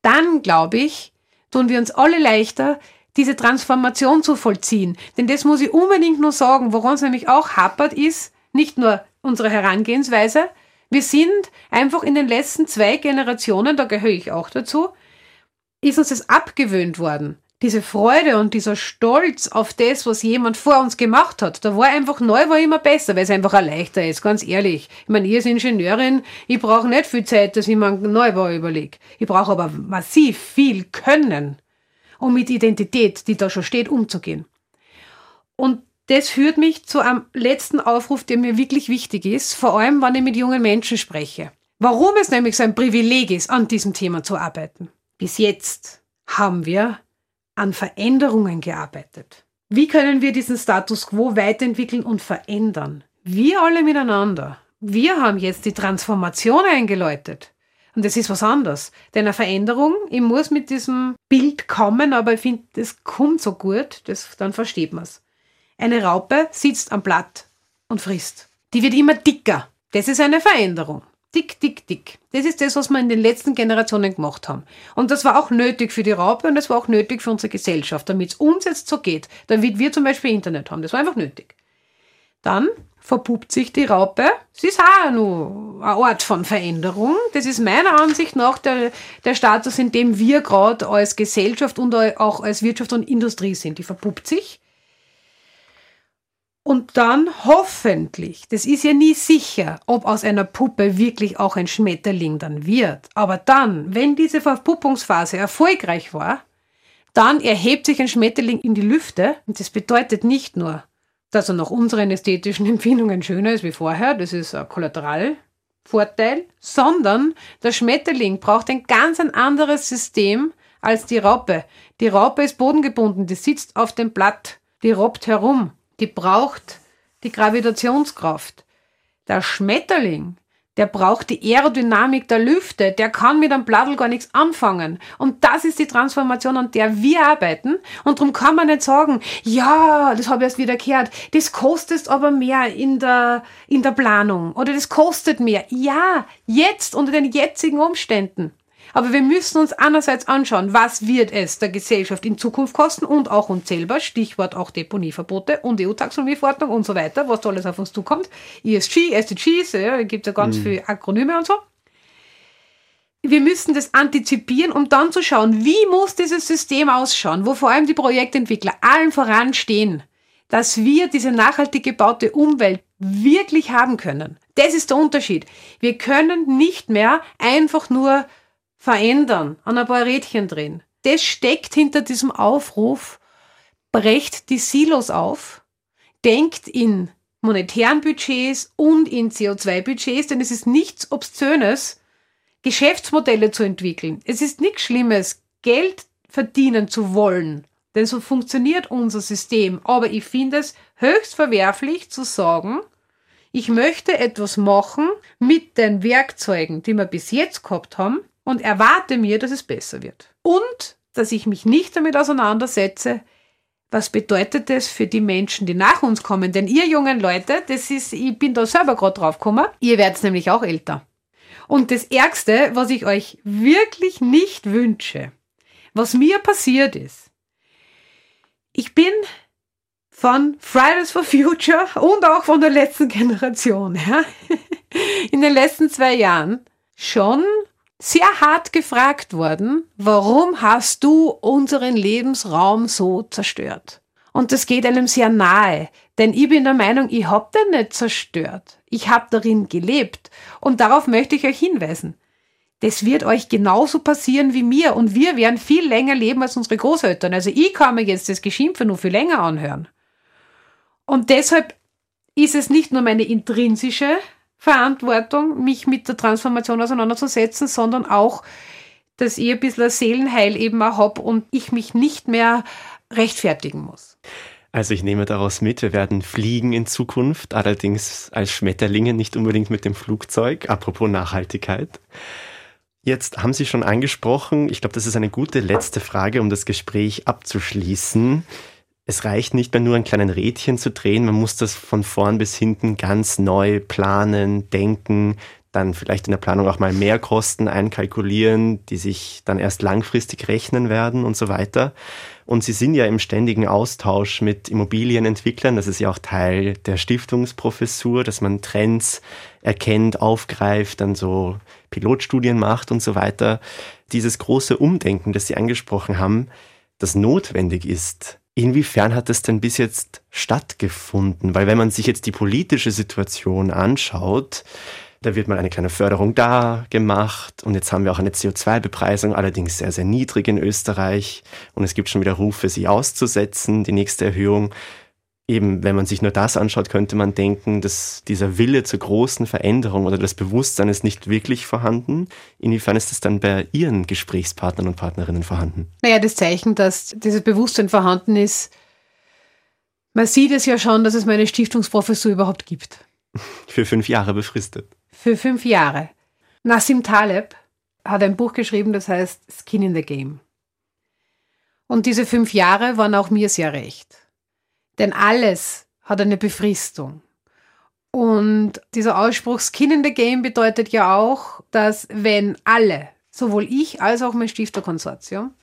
dann glaube ich, tun wir uns alle leichter, diese Transformation zu vollziehen. Denn das muss ich unbedingt nur sagen, woran es nämlich auch hapert, ist nicht nur unsere Herangehensweise. Wir sind einfach in den letzten zwei Generationen, da gehöre ich auch dazu, ist uns das abgewöhnt worden diese Freude und dieser Stolz auf das, was jemand vor uns gemacht hat, da war einfach neu, war immer besser, weil es einfach auch leichter ist, ganz ehrlich. Ich meine, ich als Ingenieurin, ich brauche nicht viel Zeit, dass ich mir einen Neubau überlege. Ich brauche aber massiv viel Können, um mit Identität, die da schon steht, umzugehen. Und das führt mich zu einem letzten Aufruf, der mir wirklich wichtig ist, vor allem, wenn ich mit jungen Menschen spreche. Warum es nämlich so ein Privileg ist, an diesem Thema zu arbeiten. Bis jetzt haben wir an Veränderungen gearbeitet. Wie können wir diesen Status quo weiterentwickeln und verändern? Wir alle miteinander. Wir haben jetzt die Transformation eingeläutet. Und das ist was anderes. Denn eine Veränderung, ich muss mit diesem Bild kommen, aber ich finde, das kommt so gut, das, dann versteht man es. Eine Raupe sitzt am Blatt und frisst. Die wird immer dicker. Das ist eine Veränderung. Dick, dick, dick. Das ist das, was wir in den letzten Generationen gemacht haben. Und das war auch nötig für die Raupe und das war auch nötig für unsere Gesellschaft, damit es uns jetzt so geht, damit wir zum Beispiel Internet haben. Das war einfach nötig. Dann verpuppt sich die Raupe. Sie ist auch nur ein Ort von Veränderung. Das ist meiner Ansicht nach der, der Status, in dem wir gerade als Gesellschaft und auch als Wirtschaft und Industrie sind. Die verpuppt sich. Und dann hoffentlich, das ist ja nie sicher, ob aus einer Puppe wirklich auch ein Schmetterling dann wird. Aber dann, wenn diese Verpuppungsphase erfolgreich war, dann erhebt sich ein Schmetterling in die Lüfte. Und das bedeutet nicht nur, dass er nach unseren ästhetischen Empfindungen schöner ist wie vorher, das ist ein Kollateralvorteil, sondern der Schmetterling braucht ein ganz ein anderes System als die Raupe. Die Raupe ist bodengebunden, die sitzt auf dem Blatt, die robbt herum die braucht die Gravitationskraft. Der Schmetterling, der braucht die Aerodynamik der Lüfte, der kann mit einem Blattl gar nichts anfangen. Und das ist die Transformation, an der wir arbeiten. Und darum kann man nicht sagen, ja, das habe ich erst wieder gehört, das kostet aber mehr in der, in der Planung oder das kostet mehr. Ja, jetzt unter den jetzigen Umständen. Aber wir müssen uns einerseits anschauen, was wird es der Gesellschaft in Zukunft kosten und auch uns selber, Stichwort auch Deponieverbote und EU-Taxonomieverordnung und so weiter, was da alles auf uns zukommt. ESG, SDGs, ja, gibt ja ganz mhm. viele Akronyme und so. Wir müssen das antizipieren, um dann zu schauen, wie muss dieses System ausschauen, wo vor allem die Projektentwickler allen voran stehen, dass wir diese nachhaltig gebaute Umwelt wirklich haben können. Das ist der Unterschied. Wir können nicht mehr einfach nur verändern, an ein paar Rädchen drehen. Das steckt hinter diesem Aufruf, brecht die Silos auf, denkt in monetären Budgets und in CO2-Budgets, denn es ist nichts Obszönes, Geschäftsmodelle zu entwickeln. Es ist nichts Schlimmes, Geld verdienen zu wollen, denn so funktioniert unser System. Aber ich finde es höchst verwerflich zu sagen, ich möchte etwas machen mit den Werkzeugen, die wir bis jetzt gehabt haben, und erwarte mir, dass es besser wird. Und dass ich mich nicht damit auseinandersetze, was bedeutet das für die Menschen, die nach uns kommen? Denn ihr jungen Leute, das ist, ich bin da selber gerade drauf gekommen, ihr werdet nämlich auch älter. Und das Ärgste, was ich euch wirklich nicht wünsche, was mir passiert ist, ich bin von Fridays for Future und auch von der letzten Generation, ja, in den letzten zwei Jahren schon sehr hart gefragt worden, warum hast du unseren Lebensraum so zerstört? Und das geht einem sehr nahe, denn ich bin der Meinung, ich hab den nicht zerstört. Ich hab darin gelebt. Und darauf möchte ich euch hinweisen. Das wird euch genauso passieren wie mir und wir werden viel länger leben als unsere Großeltern. Also ich kann mir jetzt das Geschimpfe nur viel länger anhören. Und deshalb ist es nicht nur meine intrinsische Verantwortung, mich mit der Transformation auseinanderzusetzen, sondern auch, dass ich ein bisschen Seelenheil eben auch habe und ich mich nicht mehr rechtfertigen muss. Also ich nehme daraus mit, wir werden fliegen in Zukunft, allerdings als Schmetterlinge, nicht unbedingt mit dem Flugzeug. Apropos Nachhaltigkeit. Jetzt haben Sie schon angesprochen, ich glaube, das ist eine gute letzte Frage, um das Gespräch abzuschließen es reicht nicht mehr nur ein kleines Rädchen zu drehen, man muss das von vorn bis hinten ganz neu planen, denken, dann vielleicht in der Planung auch mal mehr Kosten einkalkulieren, die sich dann erst langfristig rechnen werden und so weiter. Und Sie sind ja im ständigen Austausch mit Immobilienentwicklern. Das ist ja auch Teil der Stiftungsprofessur, dass man Trends erkennt, aufgreift, dann so Pilotstudien macht und so weiter. Dieses große Umdenken, das Sie angesprochen haben, das notwendig ist, Inwiefern hat das denn bis jetzt stattgefunden? Weil wenn man sich jetzt die politische Situation anschaut, da wird mal eine kleine Förderung da gemacht und jetzt haben wir auch eine CO2-Bepreisung, allerdings sehr, sehr niedrig in Österreich und es gibt schon wieder Rufe, sie auszusetzen, die nächste Erhöhung eben, wenn man sich nur das anschaut, könnte man denken, dass dieser Wille zur großen Veränderung oder das Bewusstsein ist nicht wirklich vorhanden. Inwiefern ist es dann bei Ihren Gesprächspartnern und Partnerinnen vorhanden? Naja, das Zeichen, dass dieses Bewusstsein vorhanden ist, man sieht es ja schon, dass es meine Stiftungsprofessur überhaupt gibt. Für fünf Jahre befristet. Für fünf Jahre. Nassim Taleb hat ein Buch geschrieben, das heißt Skin in the Game. Und diese fünf Jahre waren auch mir sehr recht. Denn alles hat eine Befristung. Und dieser Ausspruch Skin in the Game bedeutet ja auch, dass wenn alle, sowohl ich als auch mein Stifterkonsortium,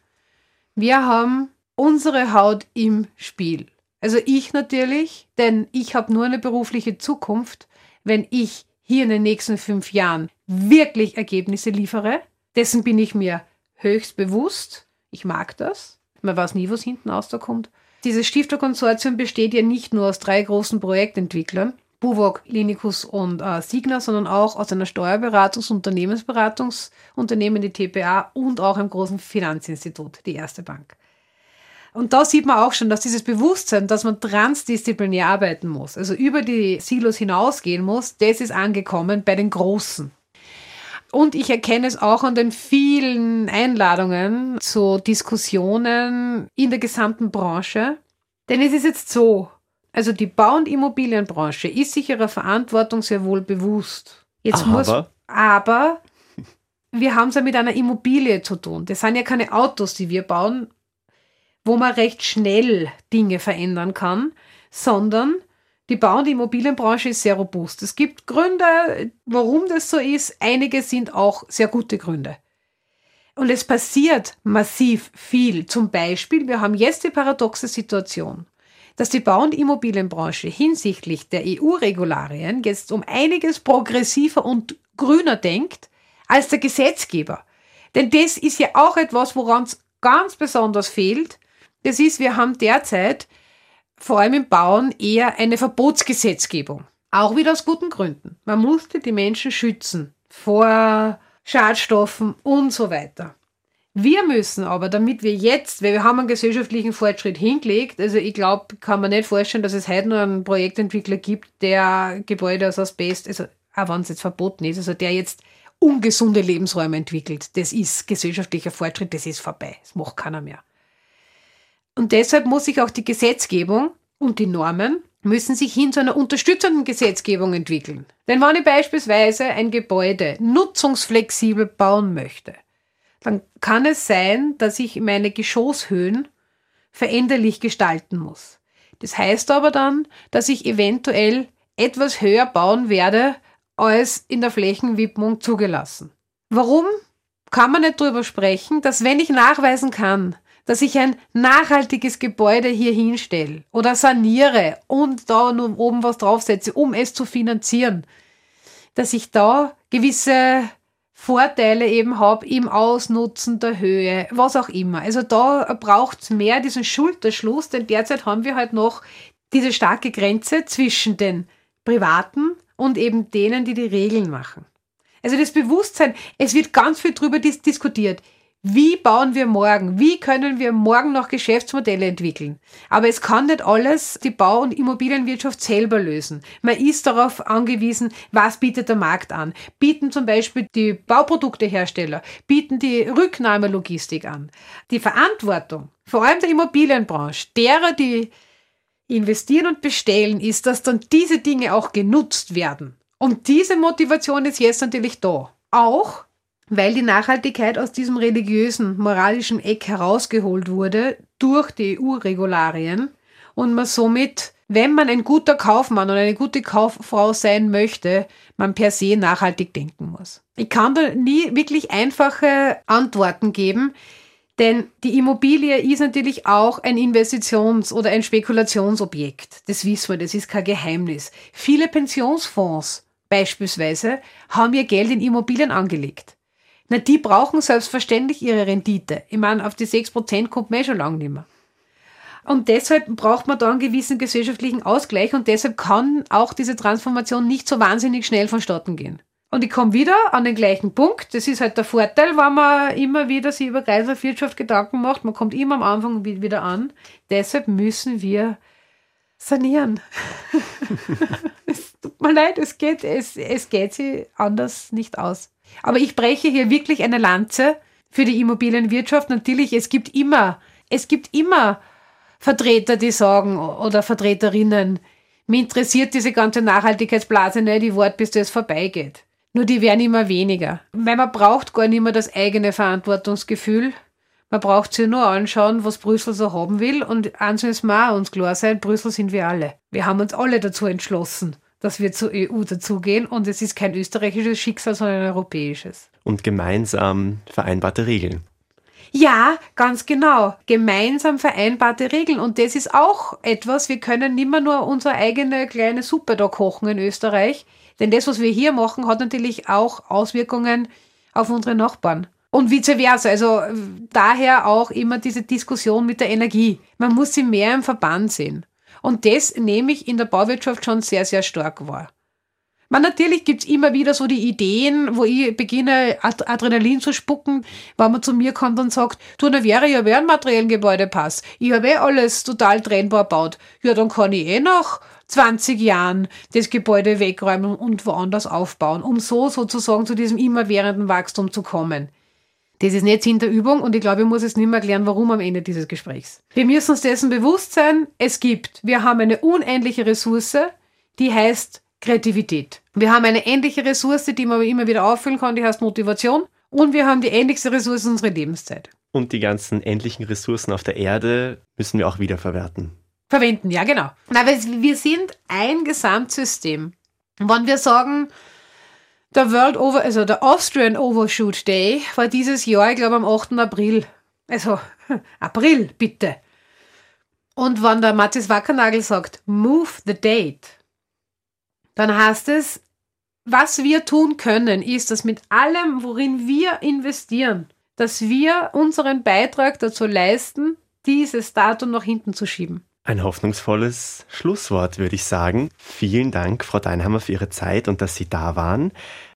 wir haben unsere Haut im Spiel. Also ich natürlich, denn ich habe nur eine berufliche Zukunft, wenn ich hier in den nächsten fünf Jahren wirklich Ergebnisse liefere. Dessen bin ich mir höchst bewusst. Ich mag das. Man weiß nie, was hinten aus da Dieses Stifterkonsortium besteht ja nicht nur aus drei großen Projektentwicklern, Buwok, Linikus und äh, Signa, sondern auch aus einer Steuerberatungs- und Unternehmensberatungsunternehmen, die TPA, und auch einem großen Finanzinstitut, die Erste Bank. Und da sieht man auch schon, dass dieses Bewusstsein, dass man transdisziplinär arbeiten muss, also über die Silos hinausgehen muss, das ist angekommen bei den Großen. Und ich erkenne es auch an den vielen Einladungen zu Diskussionen in der gesamten Branche. Denn es ist jetzt so, also die Bau- und Immobilienbranche ist sich ihrer Verantwortung sehr wohl bewusst. Jetzt aber, muss, aber wir haben es ja mit einer Immobilie zu tun. Das sind ja keine Autos, die wir bauen, wo man recht schnell Dinge verändern kann, sondern die Bau- und Immobilienbranche ist sehr robust. Es gibt Gründe, warum das so ist. Einige sind auch sehr gute Gründe. Und es passiert massiv viel. Zum Beispiel, wir haben jetzt die paradoxe Situation, dass die Bau- und Immobilienbranche hinsichtlich der EU-Regularien jetzt um einiges progressiver und grüner denkt als der Gesetzgeber. Denn das ist ja auch etwas, woran es ganz besonders fehlt. Das ist, wir haben derzeit vor allem im Bauen eher eine Verbotsgesetzgebung. Auch wieder aus guten Gründen. Man musste die Menschen schützen vor Schadstoffen und so weiter. Wir müssen aber, damit wir jetzt, weil wir haben einen gesellschaftlichen Fortschritt hingelegt, also ich glaube, kann man nicht vorstellen, dass es heute noch einen Projektentwickler gibt, der Gebäude aus Asbest, also auch wenn es jetzt verboten ist, also der jetzt ungesunde Lebensräume entwickelt. Das ist gesellschaftlicher Fortschritt, das ist vorbei. Das macht keiner mehr. Und deshalb muss sich auch die Gesetzgebung und die Normen müssen sich hin zu einer unterstützenden Gesetzgebung entwickeln. Denn wenn ich beispielsweise ein Gebäude nutzungsflexibel bauen möchte, dann kann es sein, dass ich meine Geschosshöhen veränderlich gestalten muss. Das heißt aber dann, dass ich eventuell etwas höher bauen werde, als in der Flächenwidmung zugelassen. Warum kann man nicht darüber sprechen, dass wenn ich nachweisen kann, dass ich ein nachhaltiges Gebäude hier hinstelle oder saniere und da nur oben was draufsetze, um es zu finanzieren, dass ich da gewisse Vorteile eben habe im Ausnutzen der Höhe, was auch immer. Also da braucht es mehr diesen Schulterschluss, denn derzeit haben wir halt noch diese starke Grenze zwischen den Privaten und eben denen, die die Regeln machen. Also das Bewusstsein, es wird ganz viel darüber dis diskutiert. Wie bauen wir morgen? Wie können wir morgen noch Geschäftsmodelle entwickeln? Aber es kann nicht alles die Bau- und Immobilienwirtschaft selber lösen. Man ist darauf angewiesen, was bietet der Markt an. Bieten zum Beispiel die Bauproduktehersteller, bieten die Rücknahmelogistik an. Die Verantwortung, vor allem der Immobilienbranche, derer, die investieren und bestellen, ist, dass dann diese Dinge auch genutzt werden. Und diese Motivation ist jetzt natürlich da. Auch weil die Nachhaltigkeit aus diesem religiösen, moralischen Eck herausgeholt wurde durch die EU-Regularien und man somit, wenn man ein guter Kaufmann oder eine gute Kauffrau sein möchte, man per se nachhaltig denken muss. Ich kann da nie wirklich einfache Antworten geben, denn die Immobilie ist natürlich auch ein Investitions- oder ein Spekulationsobjekt. Das wissen wir, das ist kein Geheimnis. Viele Pensionsfonds beispielsweise haben ihr Geld in Immobilien angelegt. Na, die brauchen selbstverständlich ihre Rendite. Ich meine, auf die 6% kommt man eh schon lange nicht mehr. Und deshalb braucht man da einen gewissen gesellschaftlichen Ausgleich und deshalb kann auch diese Transformation nicht so wahnsinnig schnell vonstatten gehen. Und ich komme wieder an den gleichen Punkt. Das ist halt der Vorteil, wenn man immer wieder sich über Kreislaufwirtschaft Gedanken macht. Man kommt immer am Anfang wieder an. Deshalb müssen wir sanieren. es tut mir leid, es geht, es, es geht sie anders nicht aus. Aber ich breche hier wirklich eine Lanze für die Immobilienwirtschaft. Natürlich, es gibt immer, es gibt immer Vertreter, die sagen, oder Vertreterinnen, mir interessiert diese ganze Nachhaltigkeitsblase nicht, die Wort, bis das vorbeigeht. Nur die werden immer weniger. Weil man braucht gar nicht mehr das eigene Verantwortungsgefühl. Man braucht sich nur anschauen, was Brüssel so haben will. Und eins müssen wir uns klar sein, Brüssel sind wir alle. Wir haben uns alle dazu entschlossen dass wir zur EU dazugehen und es ist kein österreichisches Schicksal, sondern ein europäisches. Und gemeinsam vereinbarte Regeln. Ja, ganz genau. Gemeinsam vereinbarte Regeln. Und das ist auch etwas, wir können nicht mehr nur unsere eigene kleine Suppe da kochen in Österreich. Denn das, was wir hier machen, hat natürlich auch Auswirkungen auf unsere Nachbarn. Und vice versa. Also daher auch immer diese Diskussion mit der Energie. Man muss sie mehr im Verband sehen. Und das nehme ich in der Bauwirtschaft schon sehr, sehr stark wahr. Man, natürlich gibt's immer wieder so die Ideen, wo ich beginne, Adrenalin zu spucken, wenn man zu mir kommt und sagt, du, na wäre ja wer ein materiellen Gebäudepass. Ich habe eh alles total trennbar baut. Ja, dann kann ich eh nach 20 Jahren das Gebäude wegräumen und woanders aufbauen, um so sozusagen zu diesem immerwährenden Wachstum zu kommen. Das ist nicht Sinn der Übung und ich glaube, ich muss es nicht mehr erklären, warum am Ende dieses Gesprächs. Wir müssen uns dessen bewusst sein, es gibt, wir haben eine unendliche Ressource, die heißt Kreativität. Wir haben eine endliche Ressource, die man aber immer wieder auffüllen kann, die heißt Motivation. Und wir haben die endlichste Ressource unserer Lebenszeit. Und die ganzen endlichen Ressourcen auf der Erde müssen wir auch wiederverwerten. Verwenden, ja, genau. Na, wir sind ein Gesamtsystem. Wenn wir sagen, der World Over, also der Austrian Overshoot Day war dieses Jahr, ich glaube, am 8. April. Also, April, bitte. Und wenn der Matthias Wackernagel sagt, move the date, dann heißt es, was wir tun können, ist, dass mit allem, worin wir investieren, dass wir unseren Beitrag dazu leisten, dieses Datum nach hinten zu schieben. Ein hoffnungsvolles Schlusswort, würde ich sagen. Vielen Dank, Frau Deinhammer, für Ihre Zeit und dass Sie da waren.